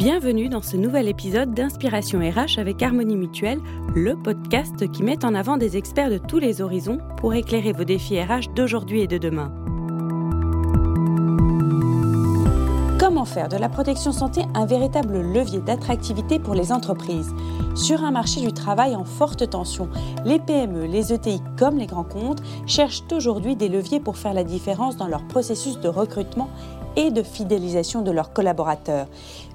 Bienvenue dans ce nouvel épisode d'Inspiration RH avec Harmonie Mutuelle, le podcast qui met en avant des experts de tous les horizons pour éclairer vos défis RH d'aujourd'hui et de demain. De la protection santé un véritable levier d'attractivité pour les entreprises Sur un marché du travail en forte tension, les PME, les ETI comme les grands comptes cherchent aujourd'hui des leviers pour faire la différence dans leur processus de recrutement et de fidélisation de leurs collaborateurs.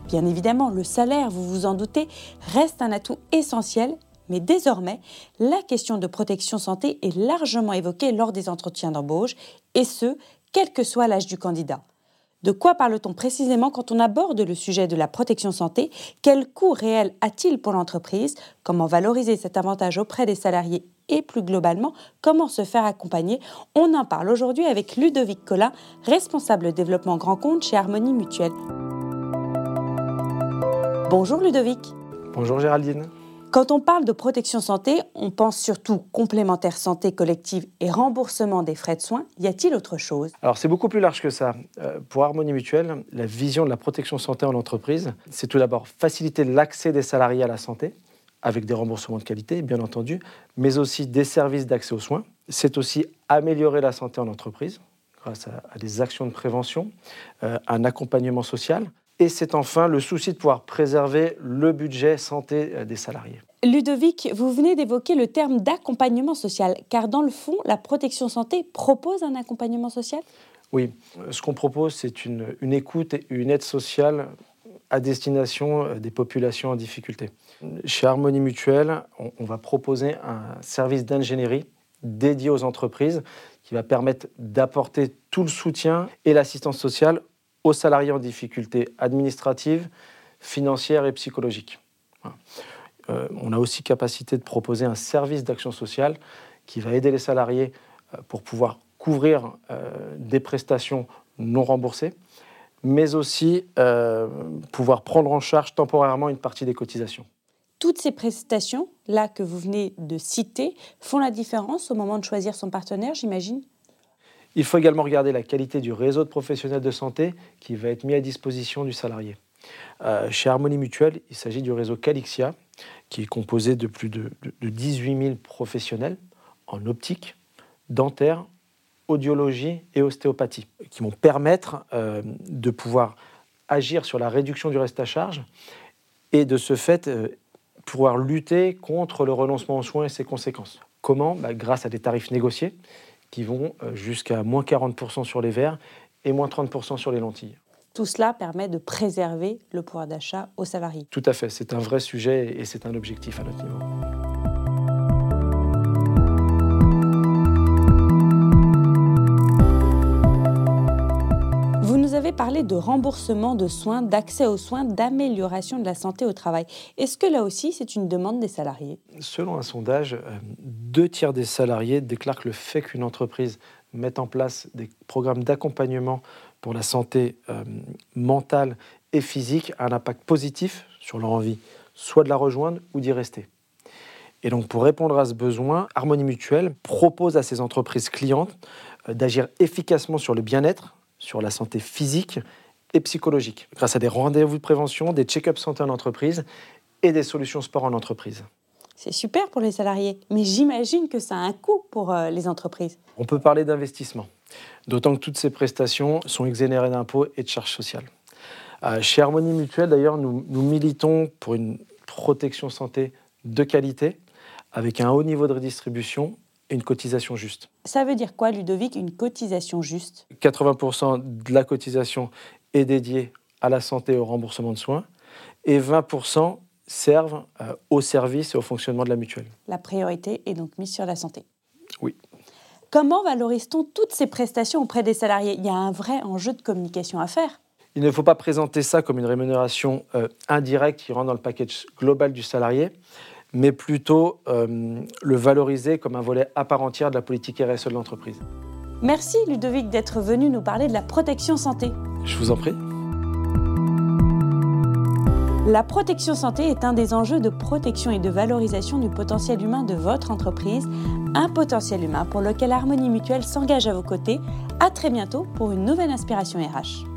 Bien évidemment, le salaire, vous vous en doutez, reste un atout essentiel, mais désormais, la question de protection santé est largement évoquée lors des entretiens d'embauche, et ce, quel que soit l'âge du candidat. De quoi parle-t-on précisément quand on aborde le sujet de la protection santé? Quel coût réel a-t-il pour l'entreprise? Comment valoriser cet avantage auprès des salariés et plus globalement, comment se faire accompagner? On en parle aujourd'hui avec Ludovic Collin, responsable développement grand compte chez Harmonie Mutuelle. Bonjour Ludovic. Bonjour Géraldine. Quand on parle de protection santé, on pense surtout complémentaire santé collective et remboursement des frais de soins. Y a-t-il autre chose? Alors c'est beaucoup plus large que ça. Euh, pour Harmonie Mutuelle, la vision de la protection santé en entreprise, c'est tout d'abord faciliter l'accès des salariés à la santé, avec des remboursements de qualité, bien entendu, mais aussi des services d'accès aux soins. C'est aussi améliorer la santé en entreprise grâce à, des actions de prévention, euh, un accompagnement social. Et c'est enfin le souci de pouvoir préserver le budget santé euh, des salariés. Ludovic, vous venez d'évoquer le terme d'accompagnement social, car dans le fond, la protection santé propose un accompagnement social? Oui, ce qu'on propose, c'est une, écoute et une aide sociale à destination euh, des populations en difficulté. Chez Harmonie Mutuelle, on va proposer un service d'ingénierie dédié aux entreprises qui va permettre d'apporter tout le soutien et l'assistance sociale aux salariés en difficulté administrative, financière et psychologique. Euh, on a aussi capacité de proposer un service d'action sociale qui va aider les salariés euh, pour pouvoir couvrir euh, des prestations non remboursées, mais aussi pouvoir prendre en charge temporairement une partie des cotisations. Toutes ces prestations, là que vous venez de citer, font la différence au moment de choisir son partenaire, j'imagine? Il faut également regarder la qualité du réseau de professionnels de santé qui va être mis à disposition du salarié. Euh, chez Harmonie Mutuelle, il s'agit du réseau Calixia, qui est composé de plus de, 18 000 professionnels en optique, dentaire, audiologie et ostéopathie, qui vont permettre euh, de pouvoir agir sur la réduction du reste à charge et de ce fait euh, pouvoir lutter contre le renoncement aux soins et ses conséquences. Comment? Bah, Grâce à des tarifs négociés qui vont euh, jusqu'à moins 40% sur les verres et moins 30% sur les lentilles. Tout cela permet de préserver le pouvoir d'achat aux salariés. Tout à fait, c'est un vrai sujet et c'est un objectif à notre niveau. De remboursement de soins, d'accès aux soins, d'amélioration de la santé au travail. Est-ce que là aussi, c'est une demande des salariés? Selon un sondage, euh, deux tiers des salariés déclarent que le fait qu'une entreprise mette en place des programmes d'accompagnement pour la santé euh, mentale et physique a un impact positif sur leur envie, soit de la rejoindre ou d'y rester. Et donc pour répondre à ce besoin, Harmonie Mutuelle propose à ses entreprises clientes euh, d'agir efficacement sur le bien-être, sur la santé physique et psychologique, grâce à des rendez-vous de prévention, des check-ups santé en entreprise et des solutions sport en entreprise. C'est super pour les salariés, mais j'imagine que ça a un coût pour euh, les entreprises. On peut parler d'investissement, d'autant que toutes ces prestations sont exonérées d'impôts et de charges sociales. Euh, chez Harmonie Mutuelle, d'ailleurs, nous, nous militons pour une protection santé de qualité, avec un haut niveau de redistribution une cotisation juste. Ça veut dire quoi, Ludovic, une cotisation juste? 80% de la cotisation est dédiée à la santé et au remboursement de soins, et 20% servent euh, au service et au fonctionnement de la mutuelle. La priorité est donc mise sur la santé. Oui. Comment valorise-t-on toutes ces prestations auprès des salariés? Il y a un vrai enjeu de communication à faire. Il ne faut pas présenter ça comme une rémunération euh, indirecte qui rentre dans le package global du salarié mais plutôt euh, le valoriser comme un volet à part entière de la politique RSE de l'entreprise. Merci Ludovic d'être venu nous parler de la protection santé. Je vous en prie. La protection santé est un des enjeux de protection et de valorisation du potentiel humain de votre entreprise, un potentiel humain pour lequel Harmonie Mutuelle s'engage à vos côtés. À très bientôt pour une nouvelle inspiration RH.